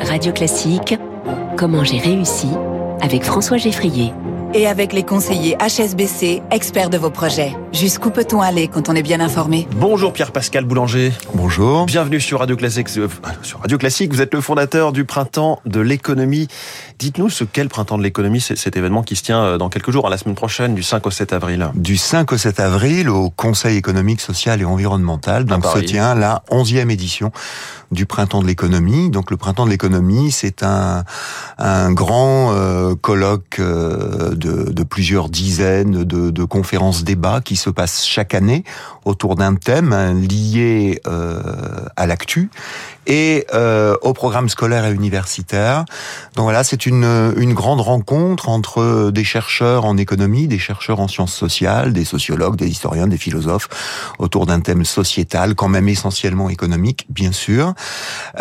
Radio Classique, comment j'ai réussi avec François Geffrier et avec les conseillers HSBC, experts de vos projets. Jusqu'où peut-on aller quand on est bien informé Bonjour Pierre-Pascal Boulanger. Bonjour. Bienvenue sur Radio Classique. Euh, sur Radio Classique, vous êtes le fondateur du Printemps de l'économie. Dites-nous ce qu'est le Printemps de l'économie, c'est cet événement qui se tient euh, dans quelques jours, à la semaine prochaine, du 5 au 7 avril. Du 5 au 7 avril au Conseil économique, social et environnemental. Donc se tient la 11e édition du printemps de l'économie. Donc le printemps de l'économie, c'est un, un grand euh, colloque euh, de, de, plusieurs dizaines de, de conférences débats qui se passent chaque année autour d'un thème hein, lié euh, à l'actu et euh, au programme scolaire et universitaire. Donc voilà, c'est une, une grande rencontre entre des chercheurs en économie, des chercheurs en sciences sociales, des sociologues, des historiens, des philosophes, autour d'un thème sociétal, quand même essentiellement économique, bien sûr,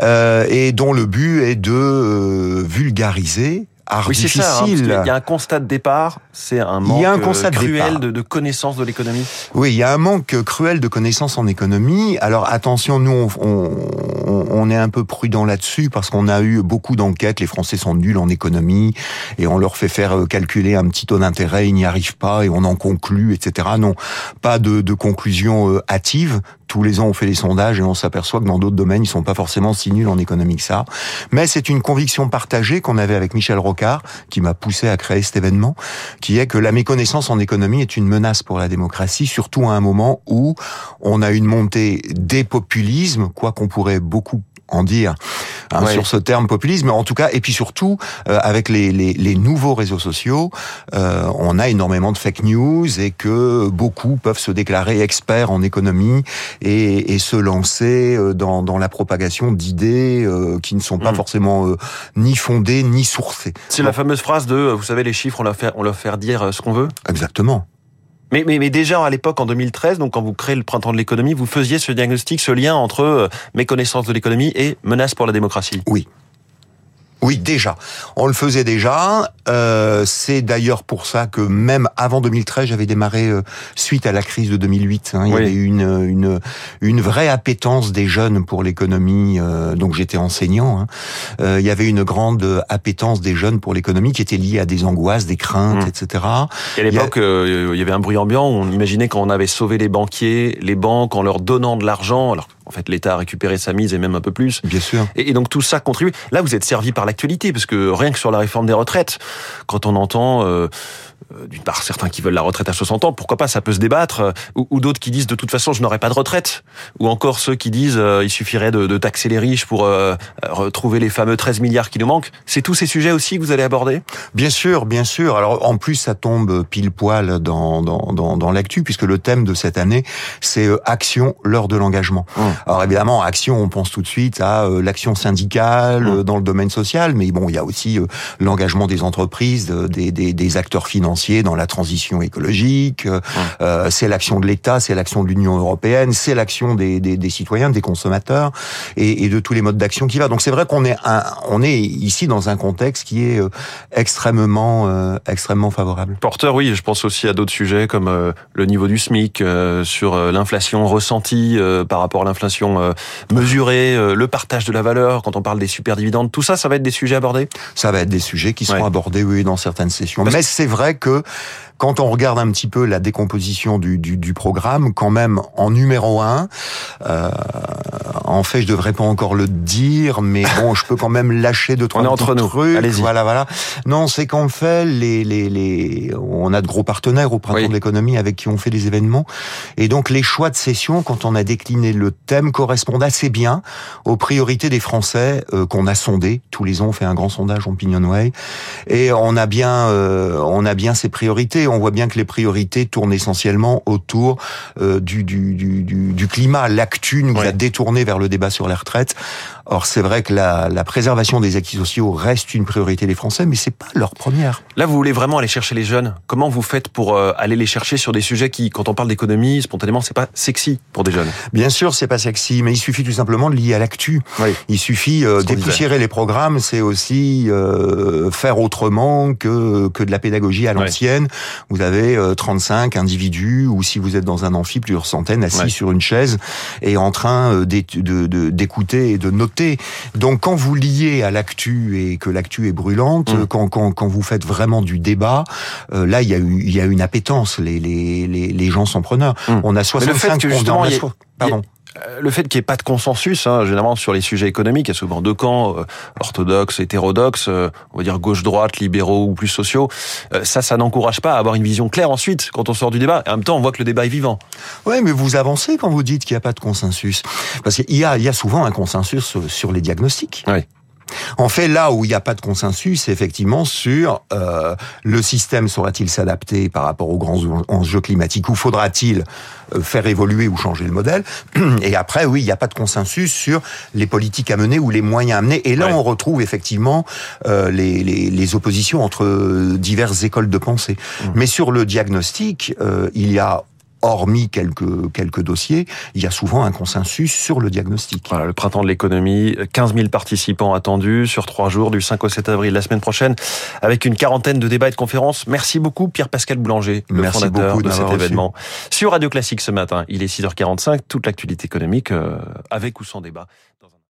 euh, et dont le but est de euh, vulgariser oui, c'est ça. Hein, il y a un constat de départ, c'est un manque un constat cruel de, de, connaissances de l'économie. Oui, il y a un manque cruel de connaissances en économie. Alors attention, nous, on, on, on est un peu prudent là-dessus parce qu'on a eu beaucoup d'enquêtes. Les Français sont nuls en économie et on leur fait faire euh, calculer un petit taux d'intérêt, ils n'y arrivent pas et on en conclut, etc. Non, pas de, de conclusion euh, hâtive tous les ans, on fait des sondages et on s'aperçoit que dans d'autres domaines, ils sont pas forcément si nuls en économie que ça. Mais c'est une conviction partagée qu'on avait avec Michel Rocard, qui m'a poussé à créer cet événement, qui est que la méconnaissance en économie est une menace pour la démocratie, surtout à un moment où on a une montée des populismes, quoi qu'on pourrait beaucoup en dire hein, sur ce terme populisme, en tout cas, et puis surtout euh, avec les, les, les, nouveaux réseaux sociaux, euh, on a énormément de fake news et que beaucoup peuvent se déclarer experts en économie et, et se lancer euh, dans, dans la propagation d'idées euh, qui ne sont pas hmm. forcément ni fondées ni sourcées. C'est la fameuse phrase de, vous savez, les chiffres, on leur fait, on leur fait dire ce qu'on veut? Exactement. Mais, mais, déjà à l'époque, en 2013, donc quand vous créez le printemps de l'économie, vous faisiez ce diagnostic, ce lien entre euh, méconnaissance de l'économie et menace pour la démocratie. Oui, oui, déjà. On le faisait déjà. Euh, c'est d'ailleurs pour ça que même avant 2013, j'avais démarré euh, suite à la crise de 2008. Hein, il y avait une, une, une vraie appétence des jeunes pour l'économie. Euh, donc j'étais enseignant. Hein. Euh, il y avait une grande appétence des jeunes pour l'économie qui était liée à des angoisses, des craintes, mmh. etc. Et à l'époque, il, il y avait un bruit ambiant. On imaginait qu'on avait sauvé les banquiers, les banques en leur donnant de l'argent. Alors fait, l'État a récupéré sa mise et même un peu plus. Bien sûr. Et, donc tout ça contribue. Là, vous êtes servi par l'actualité, parce que rien que sur la réforme des retraites, quand on entend euh, d'une part certains qui veulent la retraite à 60 ans, pourquoi pas, ça peut se débattre, euh, ou, d'autres qui disent de toute façon je n'aurai pas de retraite, ou encore ceux qui disent il suffirait de, de, taxer les riches pour retrouver les fameux 13 milliards qui nous manquent. C'est tous ces sujets aussi que vous allez aborder? Bien sûr, bien sûr. Alors en plus ça tombe pile poil dans, dans, dans, dans l'actu, puisque le thème de cette année c'est action, l'heure de l'engagement. Hum. Alors évidemment, action, on pense tout de suite à euh, l'action syndicale mmh. dans le domaine social, mais bon, il y a aussi euh, l'engagement des entreprises, des, des, des, acteurs financiers dans la transition écologique. Mmh. Euh, c'est l'action de l'État, c'est l'action de l'Union européenne, c'est l'action des, des, des, citoyens, des consommateurs et, et de tous les modes d'action qui va. Donc c'est vrai qu'on est un, on est ici dans un contexte qui est extrêmement extrêmement favorable. Porteur, oui. Je pense aussi à d'autres sujets comme le niveau du SMIC, sur l'inflation ressentie par rapport à l'inflation euh, euh, le partage de la valeur, quand on parle des super dividendes, tout ça, ça va être des sujets abordés? Ça va être des sujets qui seront abordés, oui, dans certaines sessions. Mais c'est vrai que quand on regarde un petit peu la décomposition du, programme, quand même en numéro un, euh, en fait, je devrais pas encore le dire, mais bon, je peux quand même lâcher de trois on est entre nous. trucs. Voilà, voilà. Non, c'est qu'en fait, les, les, les, on a de gros partenaires au printemps de l'économie avec qui on fait des événements, et donc les choix de session, quand on a décliné le thème, correspondent assez bien aux priorités des Français euh, qu'on a sondés. Tous les ans, on fait un grand sondage en Way, et on a bien, euh, on a bien ces priorités on voit bien que les priorités tournent essentiellement autour euh, du, du, du, du, climat. L'actu nous a détourné vers le débat sur les retraites. Or, c'est vrai que la, la, préservation des acquis sociaux reste une priorité des Français, mais c'est pas leur première. Là, vous voulez vraiment aller chercher les jeunes. Comment vous faites pour euh, aller les chercher sur des sujets qui, quand on parle d'économie, spontanément, c'est pas sexy pour des jeunes? Bien sûr, c'est pas sexy, mais il suffit tout simplement de lier à l'actu. Il suffit euh, dépoussiérer les programmes, c'est aussi euh, faire autrement que que de la pédagogie à l'ancienne. Vous avez 35 euh, individus, ou si vous êtes dans un amphi, plusieurs centaines assis sur une chaise et en train d'écouter et de noter Donc quand vous liez à l'actu et que l'actu est brûlante, Mm. quand, quand, quand vous faites vraiment du débat, euh, là il y a eu il y a une appétence. Les les les, les gens sont preneurs. Mm. On a le 65 fait que, justement, Pardon. Euh, Le fait qu'il n'y ait pas de consensus, hein, généralement sur les sujets économiques, il y a souvent deux camps, euh, orthodoxes, hétérodoxes, euh, on va dire gauche-droite, libéraux ou plus sociaux. Euh, ça, ça n'encourage pas à avoir une vision claire ensuite quand on sort du débat. Et en même temps, on voit que le débat est vivant. Oui, mais vous avancez quand vous dites qu'il n'y a pas de consensus. Parce qu'il y a, il y a souvent un consensus sur- sur les diagnostics. Oui. En fait, là où il n'y a pas de consensus, c'est effectivement sur euh, le système saura-t-il s'adapter par rapport aux grands enjeux climatiques ou faudra-t-il euh, faire évoluer ou changer le modèle? Et après, oui, il n'y a pas de consensus sur les politiques à mener ou les moyens à mener. Et là, Ouais. on retrouve effectivement euh, les, les, les oppositions entre diverses écoles de pensée. Mais sur le diagnostic, euh, il y a hormis quelques quelques dossiers, il y a souvent un consensus sur le diagnostic. Voilà, le printemps de l'économie, 15 000 participants attendus sur trois jours, du 5 au 7 avril la semaine prochaine, avec une quarantaine de débats et de conférences. Merci beaucoup Pierre-Pascal Boulanger, le Merci fondateur beaucoup de cet reçu. événement. Sur Radio Classique ce matin, il est 6h45, toute l'actualité économique, euh, avec ou sans débat. Dans un-